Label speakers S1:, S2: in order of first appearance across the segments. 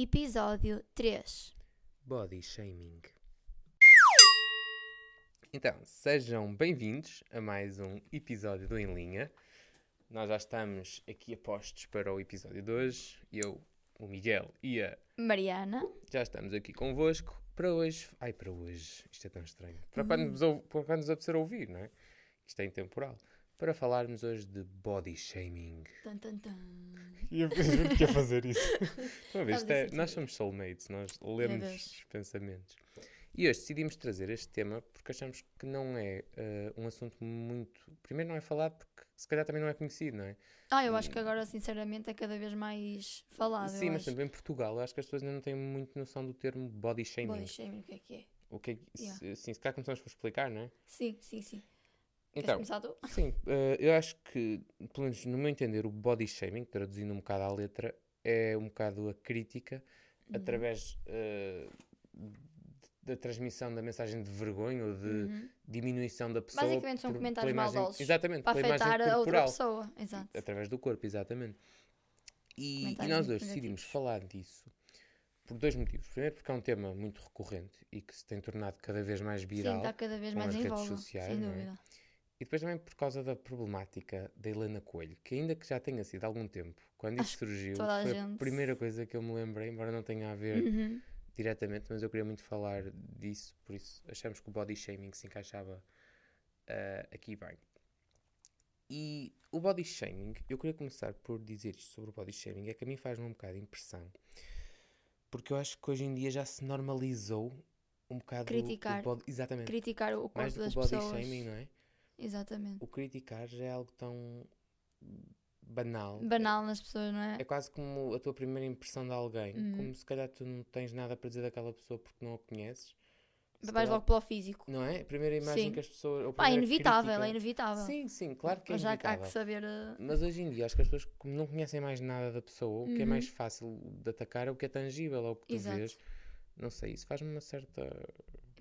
S1: Episódio 3.
S2: Body shaming. Então, sejam bem-vindos a mais um episódio do Em Linha. Nós já estamos aqui apostos para o episódio de hoje. Eu, o Miguel e a
S1: Mariana.
S2: já estamos aqui convosco para hoje. Ai, para hoje, isto é tão estranho. Para quando nos, para quando nos apetecer ouvir, não é? Isto é intemporal. Para falarmos hoje de body shaming.
S1: Tan, tan, tan.
S2: E eu juro que ia fazer isso. Uma vez, é- nós somos soulmates, nós lemos os pensamentos. E hoje decidimos trazer este tema porque achamos que não é eh, um assunto muito. Primeiro, não é falado porque se calhar também não é conhecido, não é?
S1: Ah, eu acho que agora, sinceramente, é cada vez mais falado.
S2: Sim, mas
S1: acho.
S2: também em Portugal, eu acho que as pessoas ainda não têm muito noção do termo body shaming.
S1: Body shaming, o que é que é?
S2: O que é que-
S1: Yeah.
S2: se, sim, se calhar começamos por explicar, não é?
S1: Sim, sim, sim.
S2: Então, sim, eh, eu acho que, pelo menos no meu entender, o body shaming, traduzindo um bocado à letra, é um bocado a crítica
S1: Uhum.
S2: através eh, da transmissão da mensagem de vergonha ou de
S1: Uhum.
S2: diminuição da pessoa.
S1: Basicamente são
S2: por-
S1: comentários
S2: imagem-
S1: maldosos
S2: Exatamente,
S1: Para afetar a outra pessoa. Exato.
S2: Através do corpo, exatamente. E, e nós hoje decidimos falar disso por dois motivos. Primeiro, porque é um tema muito recorrente e que se tem tornado cada vez mais
S1: Sim,
S2: viral.
S1: está cada vez mais em
S2: redes sociais,
S1: Sem
S2: é? E depois também por causa da problemática da Helena Coelho, que ainda que já tenha sido há algum tempo, quando
S1: Acho
S2: isso surgiu,
S1: a
S2: foi a
S1: gente-
S2: primeira coisa que eu me lembrei, embora não tenha a ver
S1: Uhum.
S2: diretamente, mas eu queria muito falar disso, por isso achamos que o body shaming se encaixava ah, aqui bem. E o body shaming, eu queria começar por dizer isto sobre o body shaming, é que a mim faz-me um bocado de impressão, porque eu acho que hoje em dia já se normalizou um bocado o-
S1: Criticar.
S2: o body, exatamente,
S1: Criticar o corpo
S2: mais do que
S1: das
S2: o body
S1: pessoas.
S2: shaming, não é?
S1: Exatamente.
S2: O criticar já é algo tão banal.
S1: Banal nas pessoas, não é?
S2: É quase como a tua primeira impressão de alguém.
S1: Uhum.
S2: Como se calhar tu não tens nada para dizer daquela pessoa porque não a conheces. Se
S1: Vais logo pelo físico.
S2: Não é? A primeira imagem
S1: Sim.
S2: que as pessoas. ou a
S1: Pá, é inevitável,
S2: crítica-
S1: é inevitável.
S2: Sim, sim, claro que é
S1: Mas já há
S2: inevitável.
S1: que saber. uh,
S2: Mas hoje em dia acho que as pessoas, como não conhecem mais nada da pessoa, o que é
S1: Uhum.
S2: mais fácil de atacar é o que é tangível, ou o que tu
S1: Exato.
S2: vês. Não sei, isso faz-me uma certa.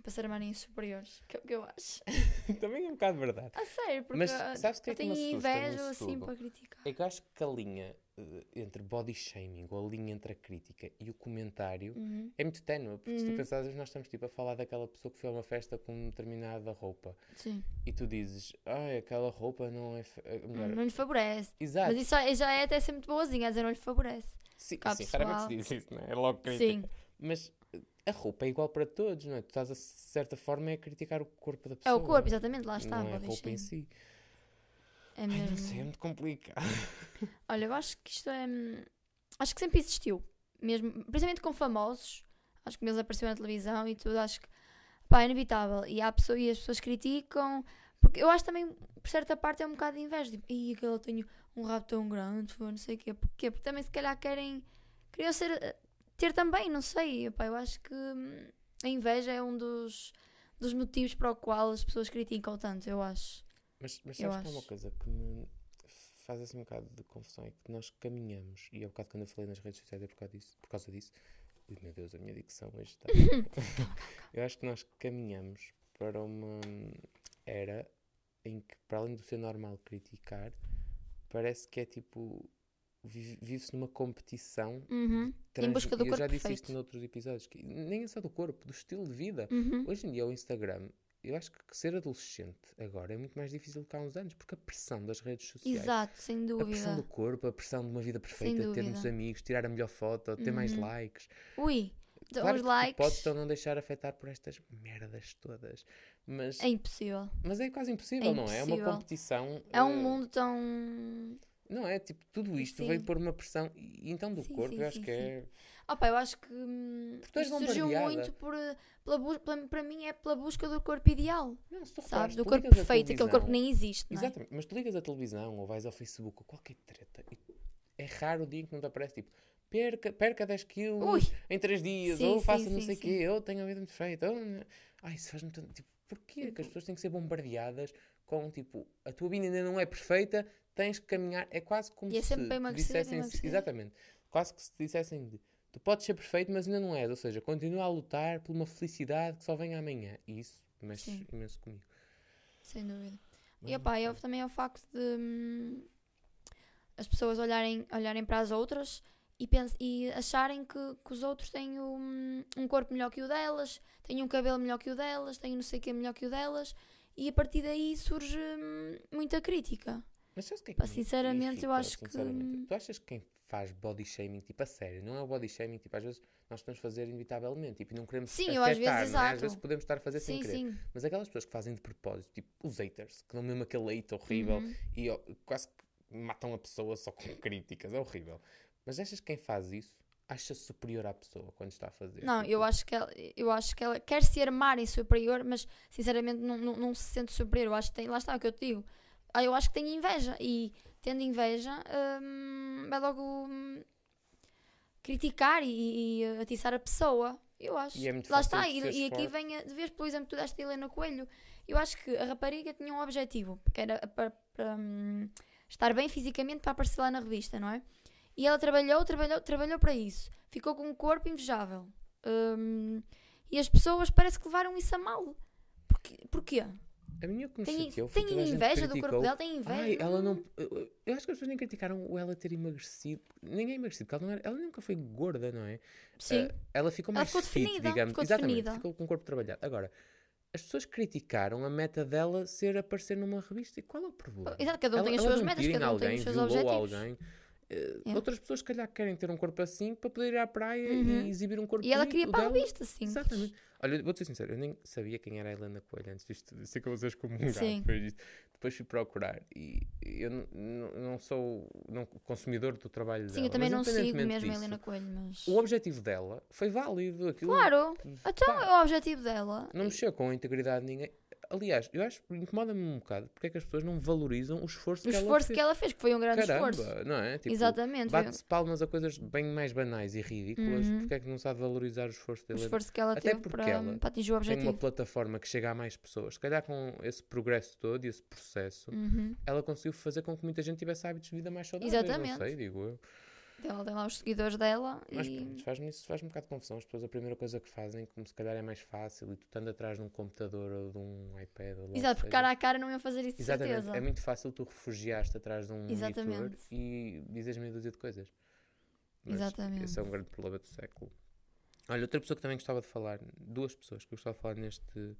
S1: para ser superiores. Que é o que eu acho.
S2: Também é um bocado verdade.
S1: A sério, porque
S2: Mas sabes que é
S1: eu
S2: que me
S1: tenho inveja assim para criticar.
S2: É que eu acho que a linha eh, entre body shaming, ou a linha entre a crítica e o comentário,
S1: Uhum.
S2: é muito ténue. Porque se tu
S1: Uhum.
S2: pensares, nós estamos tipo a falar daquela pessoa que foi a uma festa com determinada roupa
S1: Sim.
S2: e tu dizes, ai, aquela roupa não é. eh, melhor."
S1: Não lhe favorece.
S2: Exato.
S1: Mas isso já, já é até ser muito boazinha, a dizer não lhe favorece.
S2: Sim, sim, raramente se diz isso, não é? É logo crítica.
S1: Sim.
S2: Mas a roupa é igual para todos, não é? Tu estás, a, de certa forma, é a criticar o corpo da
S1: É
S2: pessoa.
S1: o corpo, exatamente, lá está.
S2: Não é a roupa em si.
S1: É
S2: Ai,
S1: mesmo.
S2: não sei, é muito complicado.
S1: Olha, eu acho que isto é. hum, Acho que sempre existiu. Mesmo, principalmente com famosos. Acho que eles apareceram na televisão e tudo. Acho que pá, é inevitável. E, há pessoa, e as pessoas criticam. Porque eu acho também, por certa parte, é um bocado de inveja. Tipo, e aquele tem um rabo tão grande, não sei o quê. Porquê? Porque também, se calhar, querem. Queriam ser. Ter também, não sei. Pá, eu acho que hum, a inveja é um dos, dos motivos para o qual as pessoas criticam tanto, eu acho.
S2: Mas, mas
S1: Eu
S2: sabes que é uma
S1: acho.
S2: coisa que me faz assim um bocado de confusão é que nós caminhamos, e é um bocado quando eu falei nas redes sociais é por causa disso. Por causa disso. Ui meu Deus, a minha dicção hoje está. eu acho que nós caminhamos para uma era em que, para além do ser normal criticar, parece que é tipo. Vive- Vive-se numa competição.
S1: Uhum. Em busca do
S2: e eu
S1: corpo
S2: já disse
S1: perfeito.
S2: isto noutros episódios, que nem é só do corpo, do estilo de vida.
S1: Uhum.
S2: Hoje em dia, o Instagram, eu acho que ser adolescente agora é muito mais difícil do que há uns anos, porque a pressão das redes sociais,
S1: Exato, sem
S2: a pressão do
S1: dúvida.
S2: corpo, a pressão de uma vida perfeita, ter muitos
S1: dúvida.
S2: amigos, tirar a melhor foto, ter mais
S1: Uhum.
S2: likes.
S1: Ui,
S2: Claro
S1: os likes
S2: podes então não deixar afetar por estas merdas todas, mas
S1: é impossível.
S2: mas é quase impossível, não é? É uma
S1: impossível.
S2: competição.
S1: É um
S2: eh,
S1: mundo tão.
S2: Não é? Tipo, tudo isto veio
S1: Sim.
S2: pôr uma pressão. E então do
S1: Sim,
S2: corpo,
S1: sim,
S2: eu acho que é.
S1: Opa, eu acho que hum, surgiu muito por, pela pela- para mim é pela busca do corpo ideal,
S2: Não, se tu
S1: sabes? Do corpo perfeito, aquele corpo nem existe, não é?
S2: Exatamente, mas tu ligas a televisão ou vais ao Facebook ou qualquer treta e é raro o dia que não te aparece tipo perca, perca 10 quilos
S1: Ui.
S2: em 3 dias, ou faça não sei o quê, ou tenha a vida muito feita. Ou... Ai, isso faz-me tanto. Tipo, porquê que as pessoas têm que ser bombardeadas com tipo a tua vida ainda não é perfeita, tens que caminhar. É quase como
S1: E é
S2: se dissessem. Exatamente, quase que se dissessem de. Tu podes ser perfeito, mas ainda não és. Ou seja, continua a lutar por uma felicidade que só vem amanhã. E isso mexe
S1: Sim.
S2: imenso comigo.
S1: Sem dúvida.
S2: Mas
S1: E
S2: não
S1: opa,
S2: sei.
S1: eu também é o facto de hum, as pessoas olharem, olharem para as outras e, pens- e acharem que, que os outros têm um, um corpo melhor que o delas, têm um cabelo melhor que o delas, têm não sei o que melhor que o delas, e a partir daí surge hum, muita crítica.
S2: Mas sabes o que é que
S1: Pá,
S2: me
S1: sinceramente, eu
S2: irrita,
S1: acho que-
S2: sinceramente? Tu achas que quem faz body shaming, tipo, a sério, não é o body shaming, tipo, às vezes nós podemos fazer inevitavelmente, tipo, e não queremos
S1: Sim, eu às
S2: afetar,
S1: vezes,
S2: é? Às vezes podemos estar a fazer sem
S1: Sim,
S2: querer.
S1: sim.
S2: Mas aquelas pessoas que fazem de propósito, tipo, os haters, que dão mesmo aquele hate horrível
S1: Uhum.
S2: e ó, quase que matam a pessoa só com críticas, é horrível. Mas achas que quem faz isso acha-se superior à pessoa quando está a fazer?
S1: Não,
S2: Tipo,
S1: eu acho que ela, eu acho que ela quer se armar em superior, mas sinceramente não, não, não se sente superior. Eu acho que tem, lá está o que eu te digo. Ah, Eu acho que tem inveja e tendo inveja hum, vai logo hum, criticar e, e atiçar a pessoa. Eu acho.
S2: E é muito
S1: lá está, e, e aqui vem, a, de vez, por exemplo, tu deste a Helena Coelho. Eu acho que a rapariga tinha um objetivo, que era para, para, hum, estar bem fisicamente para aparecer lá na revista, não é? E ela trabalhou, trabalhou, trabalhou para isso. Ficou com um corpo invejável. Hum, e as pessoas parece que levaram isso a mal. Porquê? Porquê?
S2: A minha que
S1: Tem,
S2: chateou foi
S1: tem inveja do corpo dela, tem inveja.
S2: Ai, ela não. Eu, eu acho que as pessoas nem criticaram o ela ter emagrecido. Ninguém emagrecido, porque ela, não era- ela nunca foi gorda, não é?
S1: Sim.
S2: Ah, ela ficou
S1: Ela
S2: mais
S1: ficou
S2: fit,
S1: definida,
S2: digamos.
S1: ficou
S2: Exatamente,
S1: definida.
S2: ficou com o corpo trabalhado. Agora, as pessoas criticaram a meta dela ser aparecer numa revista. E qual é o problema?
S1: Exato, cada um
S2: Ela-
S1: tem as suas metas, cada um tem os seus objetivos.
S2: alguém.
S1: É.
S2: Outras pessoas, se calhar, querem ter um corpo assim para poder ir à praia
S1: Uhum.
S2: e exibir um corpo
S1: E ela queria para a revista, sim.
S2: Exatamente. Olha, vou-te ser sincero, eu nem sabia quem era a Helena Coelho antes disto. Sei que vocês como um gato
S1: Sim.
S2: depois disto. Depois fui procurar e eu não sou não, consumidor do trabalho
S1: Sim,
S2: dela.
S1: eu também não sigo mesmo a
S2: disso,
S1: Helena Coelho, mas.
S2: O objetivo dela foi válido. Aquilo
S1: Claro! Então
S2: pá,
S1: é o objetivo dela.
S2: não mexeu com a integridade de ninguém. Aliás, eu acho que incomoda-me um bocado porque é que as pessoas não valorizam o esforço
S1: O
S2: que ela
S1: esforço
S2: fez.
S1: que ela fez, que foi um grande
S2: Caramba,
S1: esforço.
S2: não é? Tipo,
S1: Exatamente.
S2: Bate-se palmas a coisas bem mais banais e ridículas,
S1: Uhum.
S2: porque é que não sabe valorizar o esforço
S1: o
S2: dela?
S1: esforço que ela
S2: Até
S1: teve
S2: porque
S1: para,
S2: ela
S1: para atingir o
S2: Tem uma
S1: objetivo.
S2: plataforma que chega a mais pessoas. Se calhar com esse progresso todo e esse processo,
S1: Uhum.
S2: ela conseguiu fazer com que muita gente tivesse hábitos de vida mais saudáveis. Não
S1: Exatamente.
S2: sei, digo eu.
S1: Ela tem lá os seguidores dela
S2: Mas
S1: e.
S2: pronto, faz-me isso faz-me um bocado de confusão. As pessoas, a primeira coisa que fazem, como se calhar é mais fácil, e tu estando atrás de um computador ou de um iPad. Ou lá
S1: Exato, porque cara a cara não iam fazer isso
S2: Exatamente.
S1: certeza.
S2: É muito fácil tu refugiar-te atrás de um monitor
S1: Exatamente.
S2: e dizes meia dúzia de coisas. Mas
S1: Exatamente.
S2: Esse é um grande problema do século. Olha, outra pessoa que também gostava de falar, duas pessoas que eu gostava de falar neste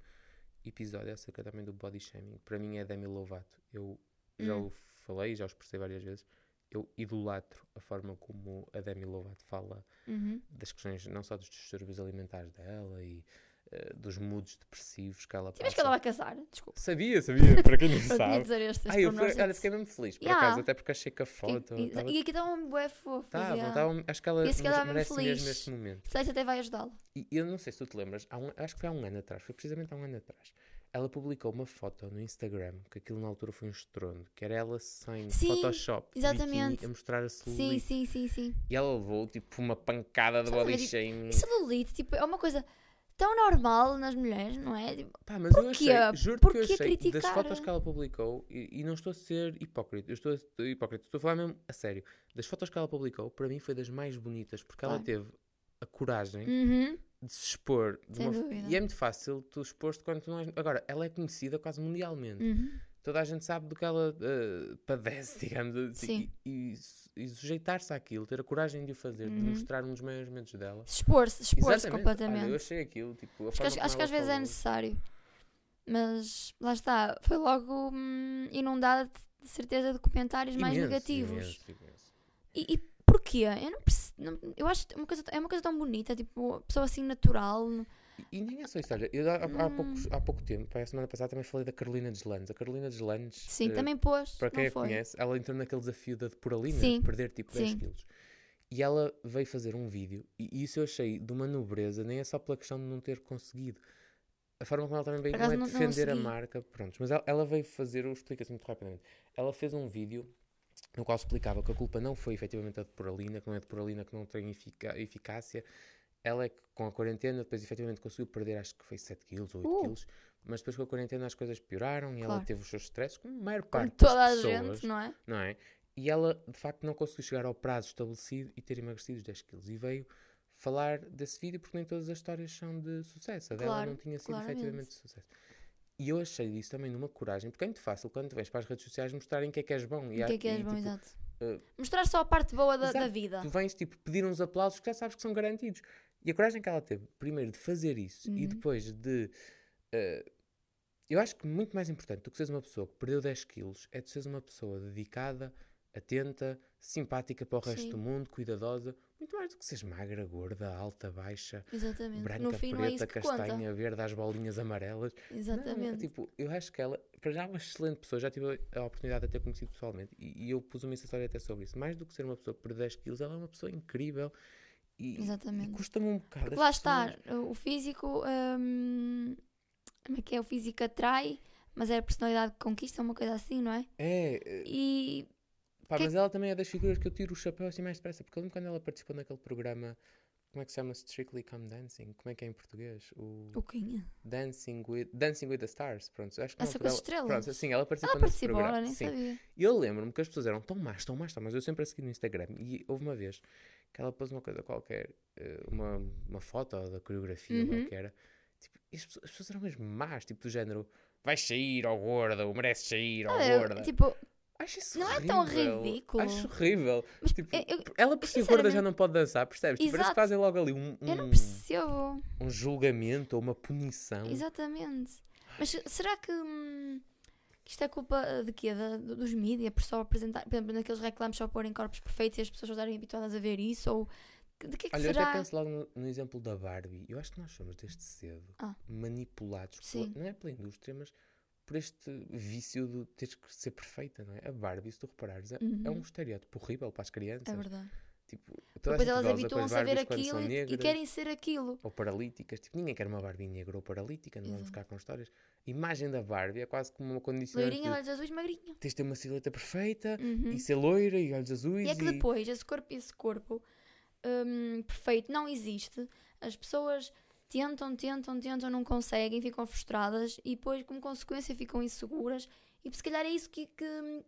S2: episódio acerca também do body shaming, para mim é Demi Lovato. Eu já
S1: Hum.
S2: o falei, já o expressei várias vezes. Eu idolatro a forma como a Demi Lovato fala
S1: Uhum.
S2: das questões, não só dos distúrbios alimentares dela e eh, dos moods depressivos que ela
S1: Sabias que ela
S2: passa.
S1: vai casar? Desculpa.
S2: Sabia, sabia, para quem não sabe.
S1: dizer estes
S2: Ai, eu fui- olha, fiquei mesmo feliz, por
S1: Yeah.
S2: acaso, até porque achei que a foto.
S1: E,
S2: tava-
S1: e aqui está um bué fofo. Yeah.
S2: tava- acho que ela
S1: Esse que estava
S2: merece
S1: mesmo
S2: mesmo
S1: feliz.
S2: este momento.
S1: Se até vai ajudá-la.
S2: E eu não sei se tu te lembras, um- acho que foi há um ano atrás, foi precisamente há um ano atrás. Ela publicou uma foto no Instagram, que aquilo na altura foi um estrondo, que era ela sem
S1: Sim,
S2: Photoshop,
S1: exatamente.
S2: a mostrar a
S1: Sim,
S2: celulite.
S1: sim, sim, sim.
S2: E ela levou tipo uma pancada de
S1: a
S2: body
S1: tipo, celulite, tipo, é uma coisa tão normal nas mulheres, não é? Tipo,
S2: Pá, mas eu achei, juro que eu achei das
S1: criticar?
S2: fotos que ela publicou, e, e não estou a ser hipócrita, eu estou a hipócrita, estou a falar mesmo a sério. Das fotos que ela publicou, para mim foi das mais bonitas, porque ela
S1: Claro.
S2: teve a coragem
S1: Uhum.
S2: De se expor. de uma. E é muito fácil tu expor-te quando tu não és... Agora, ela é conhecida quase mundialmente.
S1: Uhum.
S2: Toda a gente sabe do que ela eh, padece, digamos assim.
S1: Sim.
S2: E, e e sujeitar-se àquilo, ter a coragem de o fazer, de
S1: Uhum.
S2: mostrar um dos maiores momentos dela.
S1: Se expor-se, expor-se completamente.
S2: Olha, eu achei aquilo, tipo, a
S1: Acho acho, que às vezes é necessário. Mas lá está, foi logo hum, inundada de- de certeza de comentários mais
S2: Imenso,
S1: negativos.
S2: imenso, imenso.
S1: E, e porquê? Eu não perce- não- eu acho que uma coisa, é uma coisa tão bonita, tipo, uma pessoa assim natural.
S2: E, nem é só isso, olha, eu há, há,
S1: Hum.
S2: poucos- há pouco tempo, a semana passada, também falei da Carolina Deslandes. A Carolina Deslandes,
S1: Sim,
S2: eh,
S1: também pôs.
S2: para quem
S1: não
S2: a
S1: foi?
S2: conhece, ela entrou naquele desafio da depuralina,
S1: Sim,
S2: de perder tipo 10
S1: sim.
S2: quilos. E ela veio fazer um vídeo, e isso eu achei de uma nobreza, nem é só pela questão de não ter conseguido. A forma como ela também veio não é
S1: não- não
S2: defender a
S1: segui.
S2: marca, pronto, mas ela, ela veio fazer, eu explico assim muito rapidamente. Ela fez um vídeo no qual explicava que a culpa não foi efetivamente a depuralina, que não é a depuralina que não tem efica- eficácia. Ela é que com a quarentena depois efetivamente conseguiu perder, acho que foi 7 quilos ou 8
S1: Uh.
S2: quilos, mas depois com a quarentena as coisas pioraram e ela
S1: Claro.
S2: teve os seus stresses, como a maior parte
S1: toda
S2: das
S1: a
S2: pessoas
S1: gente, não é?
S2: não é? E ela, de facto, não conseguiu chegar ao prazo estabelecido e ter emagrecido os 10 quilos. E veio falar desse vídeo porque nem todas as histórias são de sucesso. A dela
S1: Claro,
S2: não tinha sido
S1: claramente.
S2: efetivamente de sucesso. E eu achei disso também numa coragem, porque é muito fácil quando tu vens para as redes sociais mostrarem que é que és bom.
S1: O
S2: E, há-
S1: que é que és
S2: e,
S1: bom,
S2: tipo,
S1: exato.
S2: uh,
S1: Mostrar só a parte boa da, da vida.
S2: tu vens tipo pedir uns aplausos que já sabes que são garantidos. E a coragem que ela teve, primeiro de fazer isso e
S1: Uhum.
S2: depois de. uh, eu acho que muito mais importante do que seres uma pessoa que perdeu 10 quilos é tu seres uma pessoa dedicada, atenta, simpática para o resto
S1: Sim.
S2: do mundo, cuidadosa. Muito mais do que seres magra, gorda, alta, baixa,
S1: Exatamente.
S2: branca,
S1: não é
S2: preta,
S1: isso que conta.
S2: castanha, verde, às bolinhas amarelas. Não,
S1: Exatamente.
S2: tipo, eu acho que ela, para já, é uma excelente pessoa. Já tive a oportunidade de a ter conhecido pessoalmente. E, e eu pus uma história até sobre isso. Mais do que ser uma pessoa perdeu 10 quilos, ela é uma pessoa incrível. E,
S1: Exatamente.
S2: custa-me um bocado.
S1: Porque
S2: as
S1: lá
S2: pessoas-
S1: está, o físico. hum, como é que é? O físico atrai, mas é a personalidade que conquista, uma coisa assim, não é?
S2: É, eh,
S1: E.
S2: pá,
S1: Que-
S2: mas ela também é das figuras que eu tiro o chapéu assim mais depressa. Porque eu lembro quando ela participou naquele programa. Como é que se chama? Strictly Come Dancing? Como é que é em português? O
S1: O quem?
S2: Dancing with, Dancing with the Stars. Pronto, acho que
S1: Essa com as
S2: ela-
S1: estrelas?
S2: Pronto, assim, ela participou
S1: Ela
S2: nesse programa.
S1: ela nem
S2: Sim.
S1: sabia.
S2: E eu lembro-me que as pessoas eram tão más, tão más, tão más. Eu sempre a segui no Instagram. E houve uma vez que ela pôs uma coisa qualquer, eh, uma, uma foto da coreografia, ou
S1: Uhum.
S2: o que era. Tipo, e as, pessoas, as pessoas eram mesmo más, tipo do género: vais sair, ó gorda, ou mereces sair, ó
S1: Ah,
S2: gorda.
S1: tipo,
S2: Acho isso
S1: não é tão
S2: horrível.
S1: ridículo.
S2: Acho horrível.
S1: mas
S2: Tipo,
S1: eu, eu,
S2: ela por ser gorda já não pode dançar, percebes? Tipo, parece que
S1: Exato.
S2: fazem logo ali um,
S1: eu não
S2: um,
S1: percebo.
S2: um julgamento ou uma punição.
S1: Exatamente. Mas será que, hum, que isto é culpa de quê? Da- dos mídias? Por só apresentar, por exemplo, naqueles reclames só porem corpos perfeitos e as pessoas estarem habituadas a ver isso? Ou de que é que
S2: Olha, eu
S1: será?
S2: até penso logo no, no exemplo da Barbie. Eu acho que nós somos desde cedo
S1: Ah.
S2: manipulados, pela- não é pela indústria, mas por este vício de teres que ser perfeita, não é? A Barbie, se tu reparares, é, é um
S1: Uhum.
S2: estereótipo horrível para as crianças.
S1: É verdade.
S2: Tipo,
S1: Depois elas habituam-se a ver aquilo e, e
S2: negras
S1: querem ser aquilo.
S2: Ou paralíticas. Tipo, ninguém quer uma Barbie negra ou paralítica, não vamos ficar com histórias. A imagem da Barbie é quase como uma condicionante.
S1: Loirinha, olhos azuis, magrinha.
S2: Tens de ter uma silhueta perfeita
S1: Uhum.
S2: e ser loira e olhos azuis.
S1: E é que depois esse corpo, esse corpo hum, perfeito não existe. As pessoas tentam, tentam, tentam, não conseguem, ficam frustradas e depois, como consequência, ficam inseguras. E se calhar é isso que, que,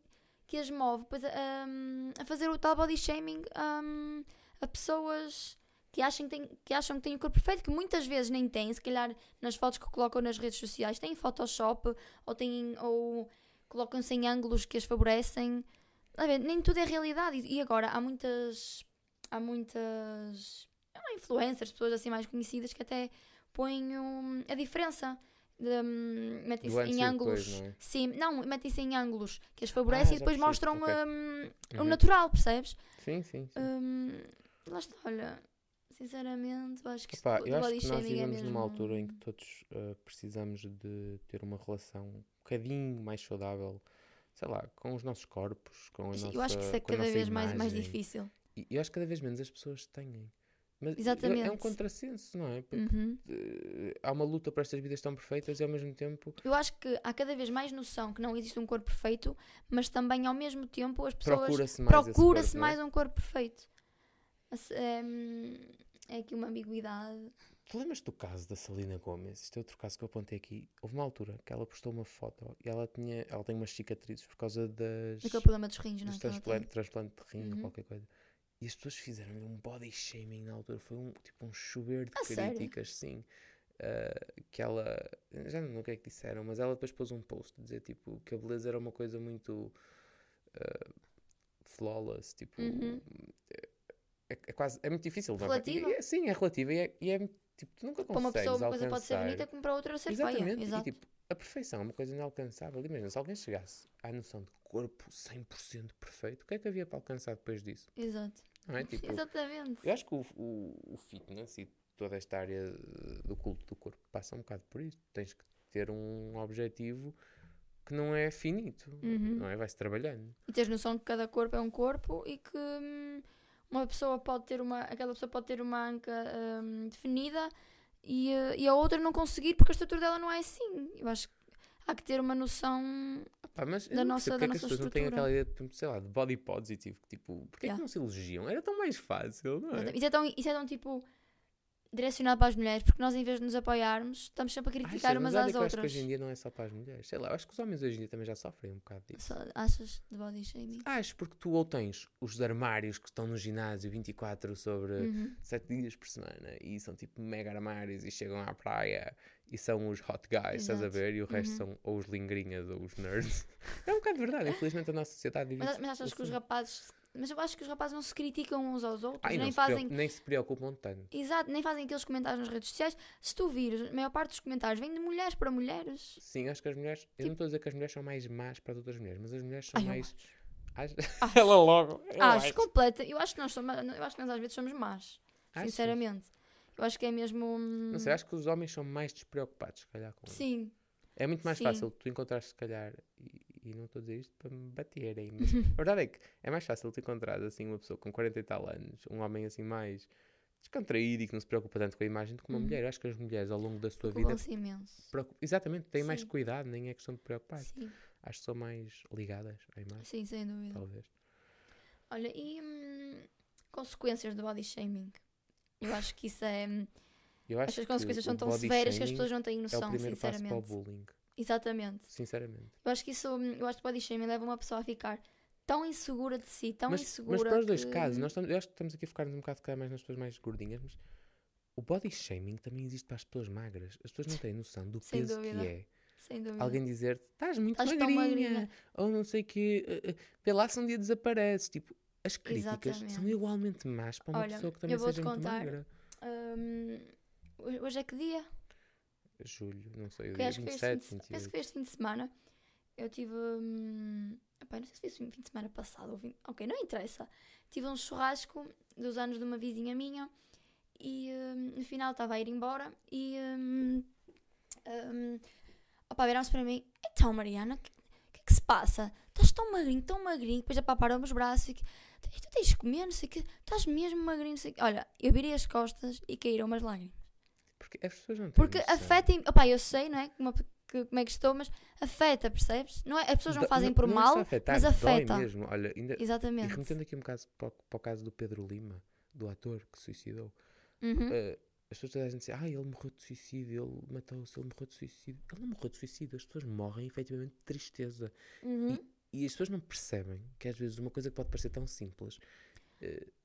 S1: que as move pois, a, hum, a fazer o tal body shaming hum, a pessoas que acham que, têm, que acham que têm o corpo perfeito, que muitas vezes nem têm, se calhar nas fotos que colocam nas redes sociais, têm Photoshop ou, têm, ou colocam-se em ângulos que as favorecem. Ver, nem tudo é realidade. E agora há muitas. Há muitas. Há influencers, pessoas assim mais conhecidas que até põem um, a diferença. hum, metem-se em
S2: e depois,
S1: ângulos.
S2: não é?
S1: Sim, não, metem-se em ângulos que as favorecem
S2: Ah,
S1: e depois
S2: percebi,
S1: mostram
S2: ok.
S1: hum, o
S2: Uhum.
S1: natural, percebes?
S2: Sim, sim. sim.
S1: Hum, lá está, olha. Sinceramente, eu acho que
S2: Epá, eu acho que nós
S1: é
S2: vivemos numa altura em que todos uh, precisamos de ter uma relação um bocadinho mais saudável, sei lá, com os nossos corpos, com a
S1: Sim,
S2: nossa
S1: eu acho que isso é cada vez mais, mais difícil.
S2: E eu acho que cada vez menos as pessoas têm. Mas é- é um
S1: Exatamente.
S2: contrassenso, não é? Porque
S1: Uhum.
S2: uh, há uma luta para estas vidas tão perfeitas e ao mesmo tempo
S1: Eu acho que há cada vez mais noção que não existe um corpo perfeito, mas também ao mesmo tempo as pessoas
S2: procura-se mais esse
S1: procura-se
S2: corpo, é?
S1: mais um corpo perfeito. É, é aqui uma ambiguidade.
S2: Tu lembras do caso da Selena Gomez? Isto é outro caso que eu apontei aqui. Houve uma altura que ela postou uma foto e ela tinha, ela tem umas cicatrizes por causa das
S1: Daquele problema dos rins, não é?
S2: transplante, transplante de rim ou
S1: Uhum.
S2: qualquer coisa. E as pessoas fizeram-lhe um body shaming na altura. Foi um tipo um chover de
S1: A sério?
S2: críticas, sim. Ah, que ela. Já não sei o que é que disseram, mas ela depois pôs um post a dizer tipo, que a beleza era uma coisa muito. ah, flawless. Tipo.
S1: Uhum.
S2: É, é quase. É muito difícil?
S1: Relativa.
S2: É- sim, é relativa e é, e é tipo, tu nunca
S1: Para uma
S2: consegues
S1: pessoa uma coisa pode ser
S2: alcançar-
S1: bonita, como para outra ser
S2: Exatamente.
S1: feia. Exato.
S2: E tipo, a perfeição é uma coisa inalcançável. Imagina, se alguém chegasse à noção de corpo 100% perfeito, o que é que havia para alcançar depois disso?
S1: Exato.
S2: Não é? Tipo,
S1: Exatamente.
S2: eu acho que o, o, o fitness e toda esta área do culto do corpo passa um bocado por isso. Tens que ter um objetivo que não é finito,
S1: Uhum.
S2: não é? Vai-se trabalhando.
S1: E tens noção que cada corpo é um corpo e que hum, uma pessoa pode ter uma. aquela pessoa pode ter uma anca hum, definida e, eh, e a outra não conseguir porque a estrutura dela não é assim. Eu acho que há que ter uma noção.
S2: Pá, mas
S1: Da nossa-
S2: percebo porque é
S1: da
S2: que as
S1: nossa
S2: pessoas não têm
S1: estrutura.
S2: aquela ideia, de, sei lá, de body positive. que, Tipo, porque é
S1: Yeah.
S2: que não se elogiam? Era tão mais fácil, não é?
S1: Isso é tão, isso é tão tipo. Direcionado para as mulheres porque nós, em vez de nos apoiarmos, estamos sempre a criticar umas às
S2: que eu acho que
S1: outras.
S2: hoje em dia não é só para as mulheres. Sei lá, eu acho que os homens hoje em dia também já sofrem um bocado disso.
S1: Só- achas de body shaming?
S2: Acho, porque tu ou tens os armários que estão no ginásio 24 sobre
S1: Uhum.
S2: 7 dias por semana e são tipo mega armários e chegam à praia e são os hot guys, estás a
S1: Exato.
S2: ver? E o resto
S1: Uhum.
S2: são ou os lingrinhas ou os nerds. é um bocado verdade, infelizmente a nossa sociedade vive
S1: Mas, mas achas que os
S2: assim.
S1: rapazes Mas eu acho que os rapazes não se criticam uns aos outros,
S2: Ai,
S1: nem fazem.
S2: nem se preocupam tanto.
S1: Exato, nem fazem aqueles comentários nas redes sociais. Se tu vires, a maior parte dos comentários vem de mulheres para mulheres.
S2: Sim, acho que as mulheres. Eu não estou a dizer que as mulheres são mais más para as outras mulheres, mas as mulheres são
S1: Ai,
S2: mais. Acho-
S1: Acho.
S2: Ela logo. eu
S1: acho,
S2: acho.
S1: completa. Eu acho que nós somos, eu acho que nós às vezes somos más.
S2: Achas?
S1: Sinceramente. Eu acho que é mesmo. hum,
S2: Não sei, acho que os homens são mais despreocupados, se calhar, com.
S1: Sim.
S2: É muito mais
S1: Sim.
S2: fácil tu encontrares, se calhar, e, e não estou a dizer isto para me baterem, mas a verdade é que é mais fácil tu encontrares assim uma pessoa com 40 e tal anos, um homem assim mais descontraído e que não se preocupa tanto com a imagem do que uma
S1: Uhum.
S2: mulher. Acho que as mulheres ao longo da sua vida
S1: imenso.
S2: preocup- exatamente têm mais
S1: Sim.
S2: cuidado, nem é questão de preocupar.
S1: Sim,
S2: Acho que são mais ligadas à imagem,
S1: sim, sem dúvida.
S2: talvez.
S1: Olha, e hum, consequências do body shaming? Eu acho que isso é. hum,
S2: Eu acho
S1: Estas
S2: que
S1: consequências são tão severas que as pessoas não têm
S2: é o
S1: noção,
S2: primeiro passo para o
S1: sinceramente.
S2: bullying,
S1: Exatamente.
S2: sinceramente.
S1: Eu acho que isso, eu acho que body shaming leva uma pessoa a ficar tão insegura de si, tão
S2: mas,
S1: insegura.
S2: mas para os dois
S1: que-
S2: casos, nós estamos, eu acho que estamos aqui a focar um bocado calhar, mais nas pessoas mais gordinhas, mas o body shaming também existe para as pessoas magras. As pessoas não têm noção do
S1: Sem
S2: peso
S1: dúvida.
S2: que é.
S1: Sem dúvida.
S2: Alguém dizer estás muito
S1: tão
S2: magrinha,
S1: magrinha.
S2: ou não sei o que, lá se um dia desapareces. Tipo, as críticas são
S1: Exatamente.
S2: igualmente más para uma
S1: Olha,
S2: pessoa que também seja muito magra.
S1: Hum, hoje é que dia?
S2: Julho, não sei, o dia
S1: acho que foi este fim
S2: 27,
S1: de, penso que
S2: 28.
S1: foi este fim de semana. Eu tive. hum, epá, não sei se foi este fim de semana passado ou fim. Ok, não interessa. Tive um churrasco dos anos de uma vizinha minha e hum, no final estava a ir embora e. Hum, hum, opá, viraram-se para mim: então, Mariana, o que, que é que se passa? Estás tão magrinho, tão magrinho. Depois parou os braços e que. Tu tens de comer, não sei o que. Estás mesmo magrinho, não sei o que. Olha, eu virei as costas e caíram umas lágrimas.
S2: Porque as pessoas não têm
S1: Porque
S2: noção.
S1: afeta. Opá, eu sei, não é? Como, que- como é que estou, mas afeta, percebes? Não é, as pessoas não fazem por
S2: não é
S1: mal,
S2: só afetar,
S1: mas afeta.
S2: Dói mesmo. Olha, ainda, E
S1: Exatamente.
S2: remetendo aqui um caso para, o- para o caso do Pedro Lima, do ator que se suicidou.
S1: Uhum.
S2: eh, as pessoas toda a gente diz, ah, ele morreu de suicídio, ele matou-se, ele morreu de suicídio. Ele não morreu de suicídio, as pessoas morrem efetivamente de tristeza.
S1: Uhum.
S2: E as pessoas não percebem que às vezes uma coisa que pode parecer tão simples,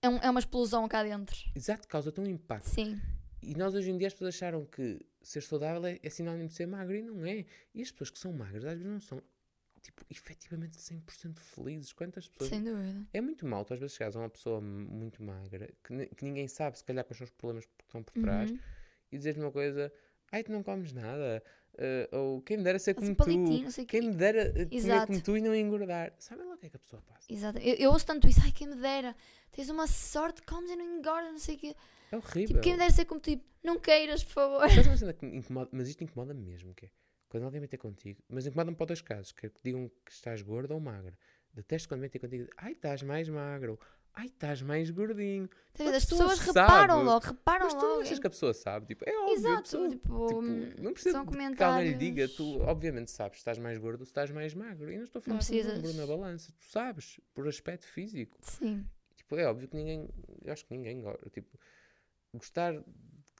S1: É, um- é uma explosão cá dentro.
S2: exato, causa tão impacto.
S1: Sim.
S2: E nós hoje em dia as pessoas acharam que ser saudável é, é sinónimo de ser magro e não é. E as pessoas que são magras às vezes não são, tipo, efetivamente 100% felizes. Quantas pessoas
S1: Sem dúvida.
S2: É muito mal, tu às vezes chegas a uma pessoa muito magra, que, que ninguém sabe, se calhar, quais são os problemas que estão por trás,
S1: Uhum.
S2: e dizer-lhe uma coisa, ai, tu não comes nada, eh, ou quem me dera ser como tu, quem me dera eh, comer como tu e não engordar. Sabem lá o que é que a pessoa passa?
S1: Exato. Eu, eu ouço tanto isso. Ai, quem me dera. Tens uma sorte, comes e não engordas, não sei o quê.
S2: É horrível.
S1: Tipo, quem me dera ser como tu. Tipo, não queiras, por favor.
S2: Incomoda, mas isto incomoda mesmo, que é, quando alguém vem ter contigo, mas incomoda-me para dois casos, que é que digam que estás gorda ou magra. Detesto quando vem ter contigo, ai, estás mais magro, ai, estás mais gordinho.
S1: Tá As
S2: pessoa
S1: pessoas reparam
S2: sabe.
S1: logo, reparam
S2: Mas tu não
S1: logo.
S2: achas que a pessoa sabe? Tipo, é óbvio.
S1: Exato,
S2: pessoa-
S1: tipo,
S2: Tipo,
S1: hum,
S2: não precisa
S1: são
S2: de que alguém lhe
S1: comentários.
S2: diga, tu obviamente sabes se estás mais gordo ou se estás mais magro. E não estou a falar de um número na balança, tu sabes, por aspecto físico.
S1: Sim.
S2: Tipo, é óbvio que ninguém, eu acho que ninguém gosta. Tipo, gostar de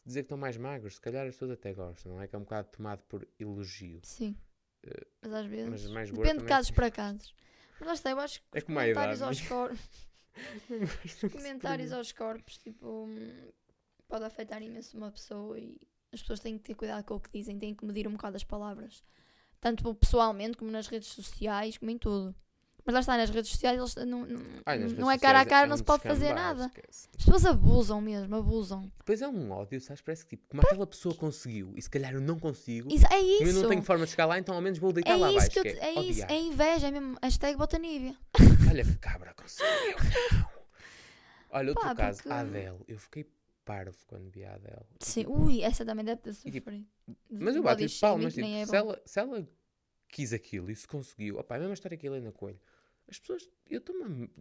S2: dizer que estão mais magros, se calhar as pessoas até gostam, não é? Que é um bocado tomado por elogio.
S1: Sim.
S2: Eh,
S1: Mas às vezes.
S2: Mas mais
S1: Depende de
S2: também-
S1: casos para casos. Mas lá está, eu acho que
S2: É
S1: os comentários
S2: idade,
S1: aos corpos. Comentários aos corpos, tipo, pode afetar imenso uma pessoa e as pessoas têm que ter cuidado com o que dizem, têm que medir um bocado as palavras. Tanto pessoalmente como nas redes sociais, como em tudo. Mas lá está, nas redes sociais eles não, não,
S2: Ai,
S1: não é cara a
S2: sociais
S1: cara,
S2: é
S1: não se pode fazer nada.
S2: esquece.
S1: As pessoas abusam mesmo, abusam.
S2: Depois é um ódio, sabes? Parece que tipo, como aquela pessoa conseguiu e se calhar eu não consigo,
S1: Isso, é
S2: como eu
S1: isso.
S2: não tenho forma de chegar lá, então ao menos vou deitar
S1: É
S2: lá
S1: isso
S2: abaixo. é,
S1: é isso, é inveja, é mesmo. Hashtag botanívia.
S2: Olha que cabra conseguiu, não. Olha, outro
S1: Pá,
S2: caso,
S1: porque-
S2: a Adele. Eu fiquei parvo quando vi a Adele.
S1: Sim, ui, essa também deve ter
S2: tipo,
S1: sofrido.
S2: Mas eu
S1: Body
S2: bati
S1: shaming,
S2: palmas, tipo,
S1: nem é
S2: se,
S1: bom.
S2: ela, se ela quis aquilo e se conseguiu, opá, é a mesma história que a Helena Coelho. As pessoas, eu, tô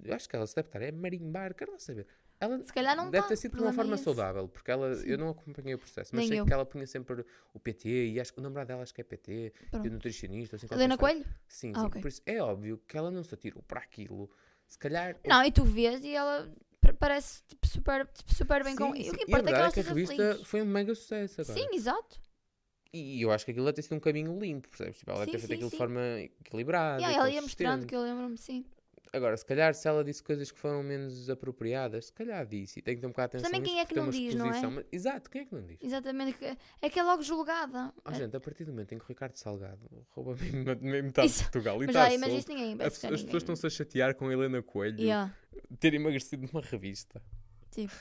S2: eu acho que ela se deve estar, é marimbar, quero lá saber. Ela
S1: Se calhar não
S2: deve
S1: tá,
S2: ter sido de uma
S1: é
S2: forma saudável, porque ela,
S1: Sim.
S2: eu não acompanhei o processo, mas
S1: Nem
S2: sei
S1: eu.
S2: que ela punha sempre o PT e acho que o namorado dela acho que é PT, e
S1: Pronto.
S2: o nutricionista, assim,
S1: Helena. Coelho?
S2: Sim,
S1: Ah,
S2: sim.
S1: ok.
S2: Por isso é óbvio que ela não se atirou para aquilo. Se calhar.
S1: Não, e tu vês e ela pa- parece tipo, super, tipo, super bem com.
S2: Sim,
S1: E
S2: sim.
S1: o que
S2: E a
S1: importa é que ela
S2: é que a revista
S1: feliz.
S2: foi um mega sucesso agora.
S1: Sim, exato.
S2: E eu acho que aquilo deve ter sido um caminho limpo, percebes? Tipo, ela deve
S1: Sim,
S2: ter feito
S1: sim,
S2: aquilo de
S1: sim.
S2: forma equilibrada.
S1: E aí ela ia mostrando que eu lembro-me, sim.
S2: Agora, se calhar se ela disse coisas que foram menos apropriadas, se calhar disse. E tem que ter um bocado de atenção
S1: Também quem é que não
S2: uma
S1: diz, não é?
S2: Mas- exato, quem é que não diz?
S1: Exatamente. É que é logo julgada.
S2: Oh, gente, a partir do momento em que o Ricardo Salgado rouba metade de Portugal e está
S1: já, mas
S2: solto,
S1: isso ninguém
S2: as, as pessoas
S1: ninguém.
S2: estão-se a chatear com a Helena Coelho
S1: Yeah.
S2: ter emagrecido numa revista.
S1: Tipo,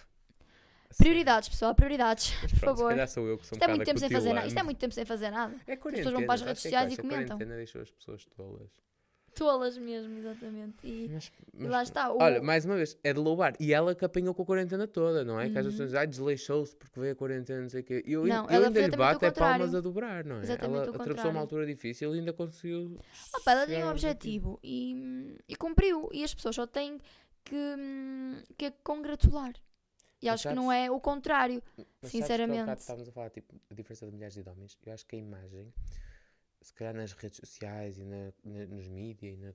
S2: A sério.
S1: Prioridades, pessoal, prioridades.
S2: Mas
S1: Por
S2: pronto, se
S1: favor.
S2: calhar sou eu que sou um
S1: Isto é muito tempo sem fazer nada. Isto é muito tempo sem fazer nada.
S2: É
S1: pessoas vão para as redes
S2: é
S1: sociais e?
S2: A
S1: comentam.
S2: quarentena deixou as pessoas tolas.
S1: Tolas mesmo, exatamente. E
S2: Mas,
S1: e
S2: mas-
S1: lá está. O...
S2: Olha, mais uma vez, é de louvar. E ela que apanhou com a quarentena toda, não é? Que às
S1: Uhum.
S2: vezes ai, desleixou-se porque veio a quarentena, não sei o quê. E eu,
S1: Não,
S2: eu ainda lhe bato é palmas a dobrar, não é?
S1: Exatamente
S2: ela atravessou uma altura difícil e ainda conseguiu.
S1: Opa, ela tinha um objetivo e, e cumpriu. E as pessoas só têm que, hum, que a congratular. E acho que não
S2: sabes-
S1: é o contrário.
S2: Mas sabes que
S1: Sinceramente.
S2: estávamos a falar, tipo, a diferença de mulheres e de homens. Eu acho que a imagem, se calhar nas redes sociais e na, na- nos mídias e na,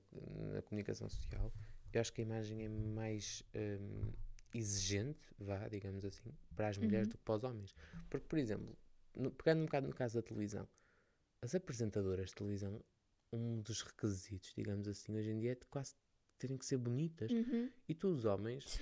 S2: na comunicação social, eu acho que a imagem é mais hum, exigente, vá, digamos assim, para as mulheres
S1: Uhum.
S2: do que para os homens. Porque, por exemplo, no, pegando um bocado no caso da televisão, as apresentadoras de televisão, um dos requisitos, digamos assim, hoje em dia é de quase terem que ser bonitas.
S1: Uhum,
S2: E tu, os homens.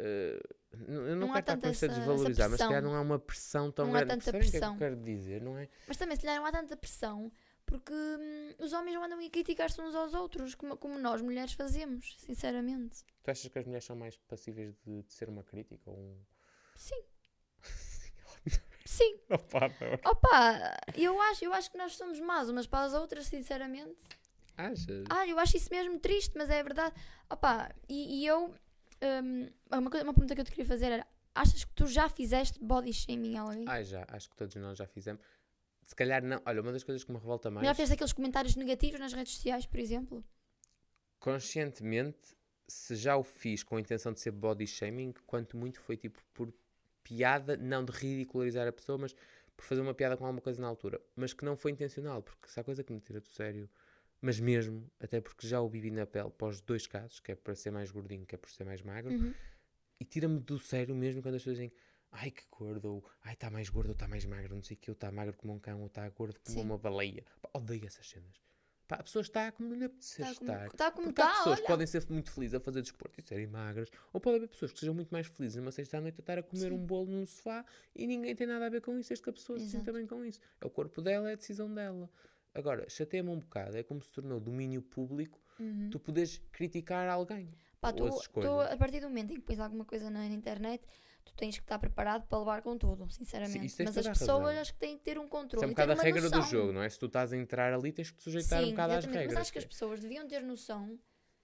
S2: Uh, n- eu não,
S1: Não
S2: quero
S1: há
S2: estar com
S1: tanta
S2: isto a desvalorizar, mas se calhar
S1: pressão.
S2: não há uma pressão tão
S1: Não há
S2: grande.
S1: tanta
S2: Percebem o que é que
S1: pressão.
S2: eu quero dizer, não é?
S1: Mas também, se calhar, não há tanta pressão porque hum, os homens não andam a criticar-se uns aos outros, como, como nós, mulheres, fazemos, sinceramente.
S2: Tu achas que as mulheres são mais passíveis de, de ser uma crítica ou um.
S1: Sim. Sim.
S2: Opa.
S1: Opa, eu acho, eu acho que nós somos más umas para as outras, sinceramente.
S2: Achas?
S1: Ah, eu acho isso mesmo triste, mas é verdade. Opa, e, e eu. hum, uma, coisa- uma pergunta que eu te queria fazer era: achas que tu já fizeste body shaming a alguém?
S2: Ai, já, acho que todos nós já fizemos. Se calhar não. Olha, uma das coisas que me revolta mais.
S1: Já fizeste aqueles comentários negativos nas redes sociais, por exemplo?
S2: conscientemente, se já o fiz com a intenção de ser body shaming, quanto muito foi tipo por piada, não de ridicularizar a pessoa, mas por fazer uma piada com alguma coisa na altura, mas que não foi intencional, porque se há coisa que me tira do sério, mas mesmo, até porque já o vivi na pele para os dois casos, que é para ser mais gordinho, que é por ser mais magro,
S1: Uhum.
S2: e tira-me do sério mesmo quando as pessoas dizem ai que gordo, ou ai está mais gordo ou está mais magro, não sei o que, ou está magro como um cão, ou está gordo como
S1: Sim.
S2: uma baleia. Pá, odeio essas cenas. Pá, a pessoa está como lhe apetecer
S1: Está como,
S2: estar.
S1: tá como
S2: Porque há
S1: tá,
S2: pessoas
S1: olha.
S2: que podem ser muito felizes a fazer desporto e serem magras, ou pode haver pessoas que sejam muito mais felizes numa sexta à noite a estar a comer
S1: Sim.
S2: um bolo no sofá e ninguém tem nada a ver com isso, desde que a pessoa se sinta
S1: Exato.
S2: bem com isso. É o corpo dela, é a decisão dela. Agora, chateia-me um bocado, é como se tornou domínio público
S1: Uhum.
S2: tu podes criticar alguém.
S1: Pá, tu, tu, a partir do momento em que pões alguma coisa na, na internet, tu tens que estar preparado para levar com tudo, sinceramente.
S2: tens
S1: Mas as
S2: a razão.
S1: pessoas acho que têm que ter um controle.
S2: Isso é um bocado a regra do
S1: noção.
S2: jogo, não é? Se tu estás a entrar ali, tens que te sujeitar um
S1: Sim,
S2: bocado às regras.
S1: Mas acho que as pessoas deviam ter noção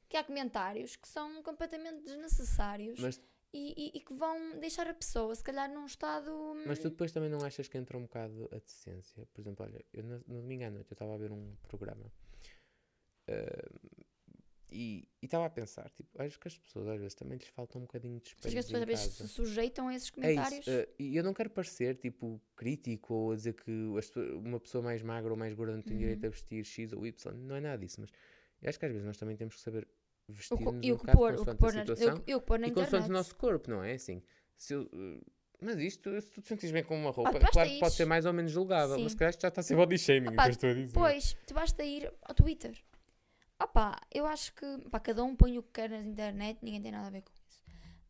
S1: que há comentários que são completamente desnecessários
S2: Mas,
S1: e, e- e que vão deixar a pessoa, se calhar, num estado.
S2: mas tu depois também não achas que entra um bocado a decência? Por exemplo, olha, eu no, no domingo à noite eu estava a ver um programa ah, e estava a pensar, tipo, acho que as pessoas às vezes também lhes falta um bocadinho de
S1: Acho que as pessoas às vezes se sujeitam a esses
S2: É
S1: comentários.
S2: isso, ah, e eu não quero parecer tipo crítico ou a dizer que uma pessoa mais magra ou mais gorda não tem
S1: Uhum.
S2: direito a vestir X ou Y, não é nada disso, mas eu acho que às vezes nós também temos que saber
S1: O
S2: vestir nos
S1: e
S2: um
S1: o que pôr, o que pôr na, eu,
S2: situação
S1: eu que pôr na
S2: e consoante o nosso corpo, não é? Assim, se eu, uh, mas isto, se tu te sentires bem com uma roupa,
S1: basta
S2: claro que pode ser mais ou menos julgável, mas se calhar já está a ser body shaming, o que
S1: Opá,
S2: eu estou a dizer.
S1: Pois, tu basta ir ao Twitter. Opá, eu acho que pá, cada um põe o que quer na internet, ninguém tem nada a ver com isso.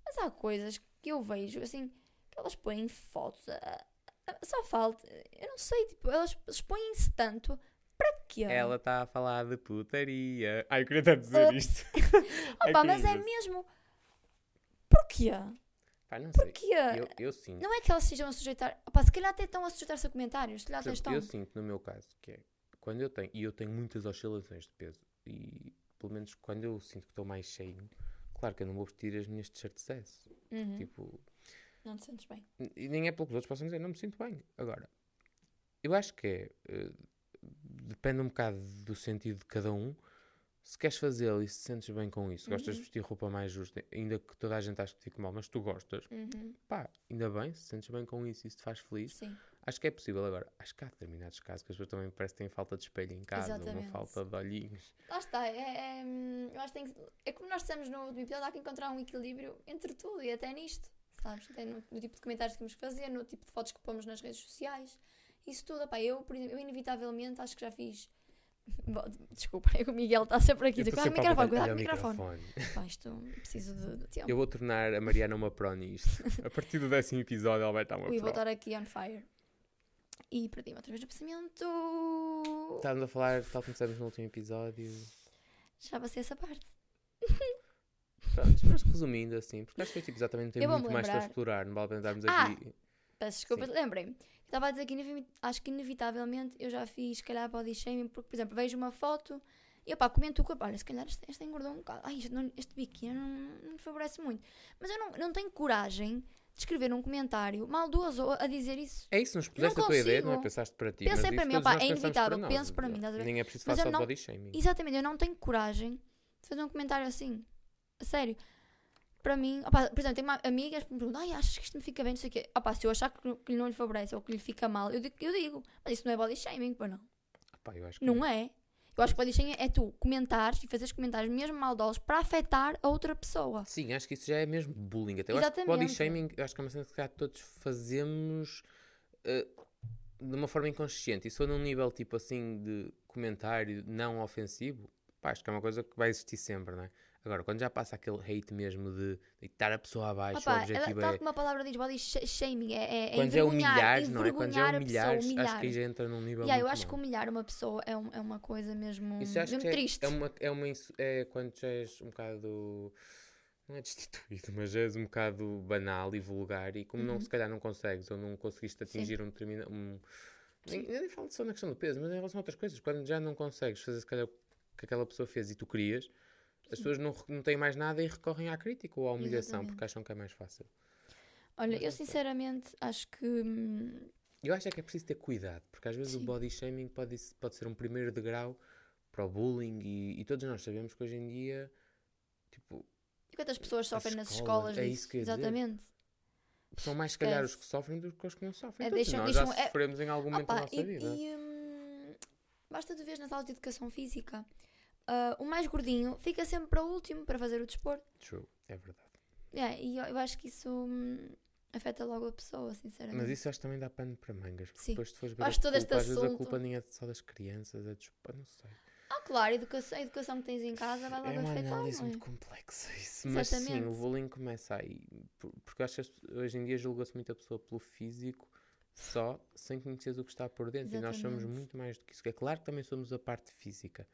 S1: Mas há coisas que eu vejo, assim, que elas põem fotos. a- a- só falta, eu não sei, tipo, elas expõem-se tanto. Para quê?
S2: Ela está a falar de putaria. Ai, eu queria tanto dizer
S1: Ups.
S2: isto.
S1: Opá,
S2: Ai,
S1: mas é mesmo. Porquê?
S2: Pá, não sei.
S1: Porquê?
S2: Eu, eu sinto.
S1: Não é que elas estejam a sujeitar. Opá, se calhar até estão a sujeitar-se a comentários. Se calhar até estão.
S2: eu sinto no meu caso que é quando eu tenho, e eu tenho muitas oscilações de peso, e pelo menos quando eu sinto que estou mais cheio, claro que eu não vou vestir as minhas t-shirts S.
S1: Uhum,
S2: Tipo,
S1: Não te sentes bem.
S2: E nem é pelo que os outros possam dizer, não me sinto bem. Agora, eu acho que é. eh, depende um bocado do sentido de cada um. Se queres fazê-lo e se te sentes bem com isso, gostas de
S1: Uhum.
S2: vestir roupa mais justa, ainda que toda a gente ache que fique mal, mas tu gostas,
S1: Uhum,
S2: pá, ainda bem, se te sentes bem com isso e isso te faz feliz,
S1: sim.
S2: Acho que é possível. Agora, acho que há determinados casos que as pessoas também parece que têm falta de espelho em casa, uma
S1: Exatamente.
S2: falta de olhinhos.
S1: Lá está, é, é, hum, eu acho que tem que, é como nós dissemos no último episódio, há que encontrar um equilíbrio entre tudo e até nisto, sabes? Até no, no tipo de comentários que temos que fazer, no tipo de fotos que pomos nas redes sociais, isso tudo, opá, eu, por exemplo, eu inevitavelmente acho que já fiz Bom, Desculpa, é que o Miguel está sempre aqui. Cuidado com o microfone, cuidado com o
S2: olha
S1: microfone. Pá, isto preciso de, de tempo.
S2: Eu vou tornar a Mariana uma pro nisto. A partir do décimo episódio ela vai estar uma
S1: Ui, vou
S2: pro.
S1: estar aqui on fire. E perdi-me outra vez no pensamento.
S2: Estávamos a falar, tal como dissemos no último episódio.
S1: Já passei essa parte.
S2: Pronto, mas resumindo assim, porque acho que este tipo exatamente tem muito mais para explorar, não vale a pena estarmos
S1: Ah,
S2: aqui.
S1: Peço desculpa,
S2: Sim.
S1: lembrei-me. Estava a dizer que acho que inevitavelmente eu já fiz, se calhar, body shaming, porque, por exemplo, vejo uma foto e opá, comento o corpo, olha, se calhar este, este engordou um bocado, ai, este, não- este biquíni não, não me favorece muito. Mas eu não, não tenho coragem de escrever um comentário mal duas ou a dizer isso.
S2: É isso, não expuseste a tua ideia, não é? Pensaste para ti.
S1: Pensei para mim,
S2: nós
S1: é inevitável,
S2: nós,
S1: penso para mim, estás?
S2: Nem é preciso só de
S1: não-
S2: body shaming.
S1: Exatamente, eu não tenho coragem de fazer um comentário assim. A sério. Para mim, opá, por exemplo, tenho uma amigas que me perguntam, ai, achas que isto me fica bem, não sei o quê. Opá, se eu achar que, que não lhe favorece ou que lhe fica mal, eu digo, eu digo. Mas isso não é body shaming, pá, não.
S2: Pá, eu acho que
S1: Não é. Eu acho que body shaming é tu comentares e fazeres comentários mesmo maldosos para afetar a outra pessoa.
S2: Sim, acho que isso já é mesmo bullying. Até eu acho que body
S1: Exatamente.
S2: shaming, eu acho que é uma cena que todos fazemos eh, de uma forma inconsciente. E for num nível tipo assim de comentário não ofensivo, pá, acho que é uma coisa que vai existir sempre, não é? Agora, quando já passa aquele hate mesmo de deitar a pessoa abaixo, o
S1: Opá, ela,
S2: objetivo
S1: tal
S2: é.
S1: como a palavra diz, body sh- shaming é, é, é
S2: Quando é humilhares, não é? Quando é
S1: pessoa,
S2: humilhares,
S1: humilhar.
S2: acho que aí já entra num nível
S1: Yeah, eu
S2: muito
S1: acho que
S2: mau.
S1: humilhar uma pessoa é, um- é uma coisa mesmo,
S2: Isso
S1: mesmo
S2: que é,
S1: triste.
S2: é uma, é uma é quando já és um bocado não é destituído, mas já és um bocado banal e vulgar e como não
S1: Uhum.
S2: se calhar não consegues ou não conseguiste
S1: Sim.
S2: atingir um determinado um, nem, eu nem falo só na questão do peso, mas em relação a outras coisas, quando já não consegues fazer se calhar o que aquela pessoa fez e tu querias, as pessoas não, não têm mais nada e recorrem à crítica ou à humilhação
S1: Exatamente.
S2: porque acham que é mais fácil.
S1: Olha, eu sinceramente acho que. hum,
S2: Eu acho é que é preciso ter cuidado, porque às vezes o
S1: Sim.
S2: body shaming pode, pode ser um primeiro degrau para o bullying e, e todos nós sabemos que hoje em dia, tipo,
S1: E quantas pessoas sofrem nas
S2: escolas, é isso que ia dizer.
S1: Exatamente.
S2: são mais se calhar os
S1: Esquece.
S2: que sofrem do que os que não sofrem.
S1: É,
S2: Todos
S1: deixam-
S2: nós
S1: deixam-
S2: já
S1: é-
S2: sofremos em algum momento da
S1: Opa,
S2: nossa
S1: e,
S2: vida.
S1: e, hum, basta tu ver nas aulas de educação física. Ah, o mais gordinho fica sempre para o último para fazer o desporto.
S2: True, é verdade.
S1: Yeah, e eu, eu acho que isso hum, afeta logo a pessoa, sinceramente.
S2: Mas isso acho que também dá pano para mangas, porque
S1: Sim.
S2: depois se fores ver
S1: Acho
S2: a
S1: todo este
S2: culpa, às vezes a culpa nem é só das crianças, é dos pais, não sei.
S1: Ah, claro, a educação, a educação que tens em casa vai logo
S2: É uma
S1: afetar,
S2: análise
S1: não é?
S2: muito complexa isso. Mas sim,
S1: Exatamente.
S2: o bullying começa aí. por- Porque acho que hoje em dia julga-se muito a pessoa pelo físico só, sem conhecer o que está por dentro. E nós somos
S1: Exatamente.
S2: muito mais do que isso. É claro que também somos a parte física,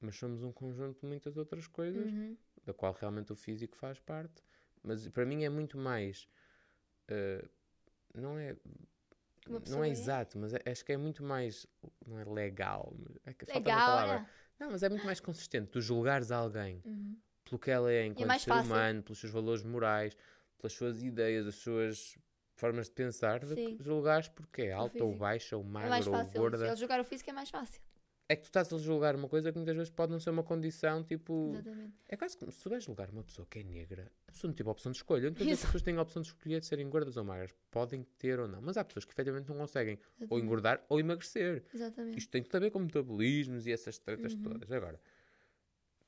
S2: mas somos um conjunto de muitas outras coisas,
S1: Uhum.
S2: da qual realmente o físico faz parte. Mas para mim é muito mais. eh, não é. Não é
S1: é.
S2: exato, mas é- acho que é muito mais. Não é legal. É que falta uma
S1: Legal,
S2: palavra.
S1: olha.
S2: Não, mas é muito mais consistente. Tu julgares alguém
S1: Uhum.
S2: pelo que ela é enquanto
S1: mais
S2: ser
S1: fácil.
S2: humano, pelos seus valores morais, pelas suas ideias, as suas formas de pensar, do
S1: Sim.
S2: que julgares porque é alta ou baixa ou
S1: É
S2: magra ou
S1: fácil. Se
S2: gorda.
S1: ele jogar o físico é mais fácil.
S2: É que tu estás a julgar uma coisa que muitas vezes pode não ser uma condição, tipo.
S1: Exatamente.
S2: É quase como se tu vais julgar uma pessoa que é negra, a pessoa não teve a opção de escolha. A que as pessoas têm a opção de escolher de serem gordas ou magras. Podem ter ou não. Mas há pessoas que efetivamente não conseguem ou
S1: Exatamente.
S2: engordar ou emagrecer.
S1: Exatamente.
S2: Isto tem tudo a ver com metabolismos e essas tretas
S1: Uhum.
S2: todas. Agora,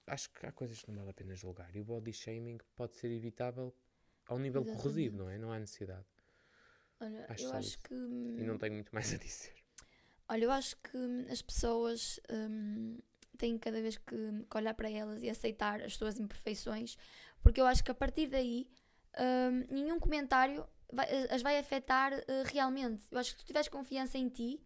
S2: acho que há coisas que não vale a pena julgar. E o body shaming pode ser evitável ao nível
S1: Exatamente.
S2: corrosivo, não é? Não há necessidade.
S1: Olha,
S2: Acho
S1: eu acho
S2: isso.
S1: que.
S2: E não tenho muito mais a dizer.
S1: Olha, eu acho que hum, as pessoas hum, têm cada vez que, que olhar para elas e aceitar as suas imperfeições, porque eu acho que a partir daí hum, nenhum comentário vai- as vai afetar eh, realmente. Eu acho que se tu tiveres confiança em ti,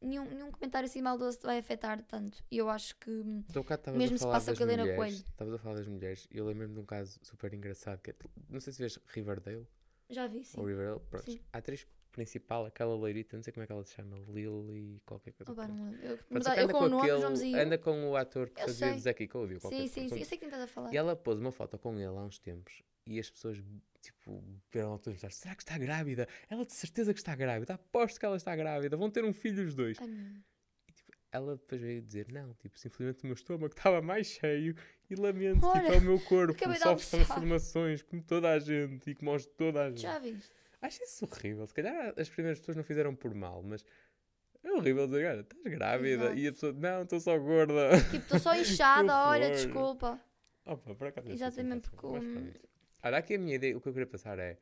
S1: nenhum, nenhum comentário assim maldoso te vai afetar tanto. E eu acho que. hum,
S2: Então, cá
S1: Mesmo se passa com a Helena. Coelho.
S2: Estavas a falar das mulheres. E eu lembro-me de um caso super engraçado. Que é, não sei se vês Riverdale
S1: Já vi, sim.
S2: ou Riverdale. Pronto.
S1: Sim.
S2: A atriz principal, aquela loirita, não sei como é que ela se chama, Lily qualquer coisa.
S1: Opa, não. Eu, mas eu
S2: anda
S1: com o nome,
S2: aquele-
S1: os nomes e
S2: anda com o ator que
S1: Eu
S2: fazia de Cody. ou qualquer
S1: Sim,
S2: coisa.
S1: sim, sim.
S2: Pronto.
S1: Eu sei quem estás a falar.
S2: E ela pôs uma foto com ele há uns tempos e as pessoas, tipo, viram todos pensar, será que está grávida? Ela de certeza que está grávida, aposto que ela está grávida, vão ter um filho os dois.
S1: Ai, meu.
S2: Ela depois veio dizer, não, tipo, simplesmente o meu estômago estava mais cheio e lamento,
S1: Olha,
S2: tipo, é o meu corpo, sofre transformações como toda a gente e como aos de toda a gente.
S1: Já viste?
S2: Acho isso horrível, se calhar as primeiras pessoas não fizeram por mal, mas... É horrível dizer, olha, estás grávida
S1: Exato.
S2: e a pessoa, não, estou só gorda.
S1: Tipo, estou só inchada, olha, desculpa.
S2: Opa, por acaso
S1: Exatamente, porque o-
S2: pronto. Olha, aqui a minha ideia, o que eu queria passar é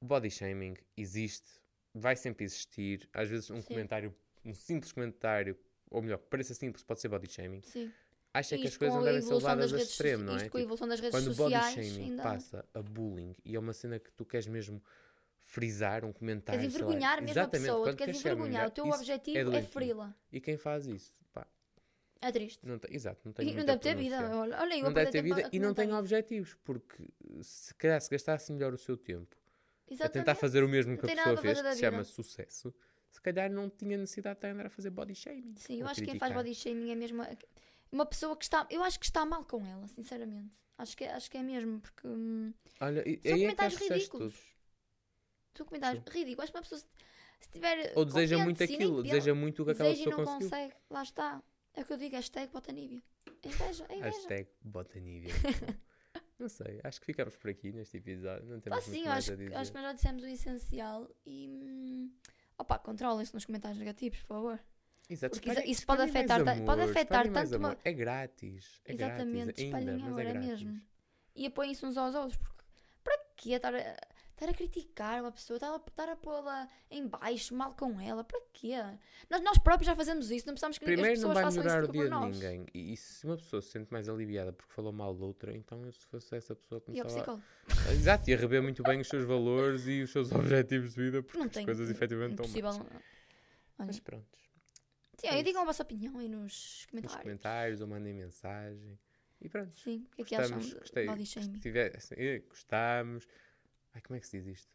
S2: o body shaming existe, vai sempre existir. Às vezes um
S1: Sim.
S2: comentário, um simples comentário ou melhor, que pareça simples, pode ser body shaming,
S1: Sim.
S2: acha que as coisas não devem ser levadas
S1: das
S2: a extremo, não é?
S1: isto com a
S2: Tipo,
S1: evolução das redes
S2: quando o body
S1: sociais
S2: shaming
S1: ainda...
S2: passa a bullying e é uma cena que tu queres mesmo frisar, um comentário.
S1: Queres envergonhar mesmo a
S2: exatamente,
S1: pessoa, tu
S2: quando
S1: queres
S2: a
S1: envergonhar, o teu objetivo
S2: é
S1: é, feri-la.
S2: E quem faz isso, pá,
S1: É triste.
S2: não tem, exato, não tem
S1: E não deve ter vida. Olha, olha, eu
S2: Não
S1: a
S2: deve ter vida
S1: a
S2: e não tem objetivos, porque se calhar se gastasse melhor o seu tempo a
S1: Exatamente.
S2: tentar fazer o mesmo que a pessoa fez, que se chama sucesso, se calhar não tinha necessidade de andar a fazer body shaming.
S1: Sim, eu acho que quem faz body shaming é mesmo a- uma pessoa que está. Eu acho que está mal com ela, sinceramente. Acho que, é- acho que é mesmo, porque. hum,
S2: Olha,
S1: são
S2: é
S1: comentários
S2: disseste
S1: ridículos. Comentários ridículos. Acho que uma pessoa, se se tiver.
S2: Ou deseja muito
S1: de si,
S2: aquilo,
S1: pela-
S2: deseja muito o que aquela
S1: deseja e
S2: pessoa
S1: não
S2: conseguiu.
S1: consegue. Lá está. É o que eu digo, hashtag bota nível. É inveja, é inveja.
S2: Hashtag bota nível. não sei, acho que ficamos por aqui neste episódio. Não temos muito
S1: sim, acho, que- acho que nós já dissemos o essencial e. hum, Opa, controlem-se nos comentários negativos, por favor.
S2: Exato,
S1: porque
S2: espalhem-
S1: isso pode
S2: espalhem
S1: afetar ta- pode
S2: amor,
S1: afetar
S2: espalhem
S1: tanto uma-
S2: amor. É grátis. É
S1: Exatamente,
S2: grátis, ainda,
S1: espalhem
S2: mas
S1: amor,
S2: é,
S1: é mesmo. E apoiem-se uns aos outros, porque para quê estar a, estar a criticar uma pessoa, estar a, estar a pô-la em baixo, mal com ela, para quê? Nós, nós próprios já fazemos isso, não precisamos que
S2: Primeiro
S1: as
S2: não
S1: pessoas
S2: vai
S1: façam
S2: melhorar o
S1: por
S2: dia de ninguém. E, e se uma pessoa se sente mais aliviada porque falou mal de outra, então eu se fosse essa pessoa
S1: E
S2: começava...
S1: psicólogo.
S2: Exato, ia rever muito bem os seus valores e os seus objetivos de vida porque
S1: Não
S2: as
S1: tem.
S2: coisas efetivamente estão mal.
S1: Olha,
S2: Mas pronto,
S1: sim,
S2: é
S1: digam a vossa opinião aí nos
S2: nos
S1: comentários.
S2: comentários ou mandem mensagem. E pronto.
S1: Sim, o que é que acham
S2: Gostamos,
S1: de
S2: gostei,
S1: body
S2: gost-
S1: shaming?
S2: tiver- assim, eh, gostamos. Ai, como é que se diz isto?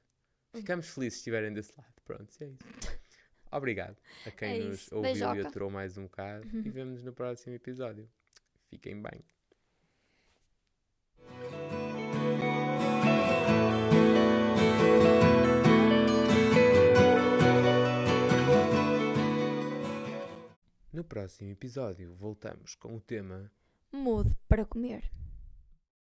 S1: Hum.
S2: Ficamos felizes se estiverem desse lado. Pronto, é isso. Obrigado a quem
S1: É
S2: nos ouviu e
S1: Beijoca.
S2: aturou mais um bocado. E vemos-nos no próximo episódio. Fiquem bem. No próximo episódio voltamos com o tema
S1: Mude para comer.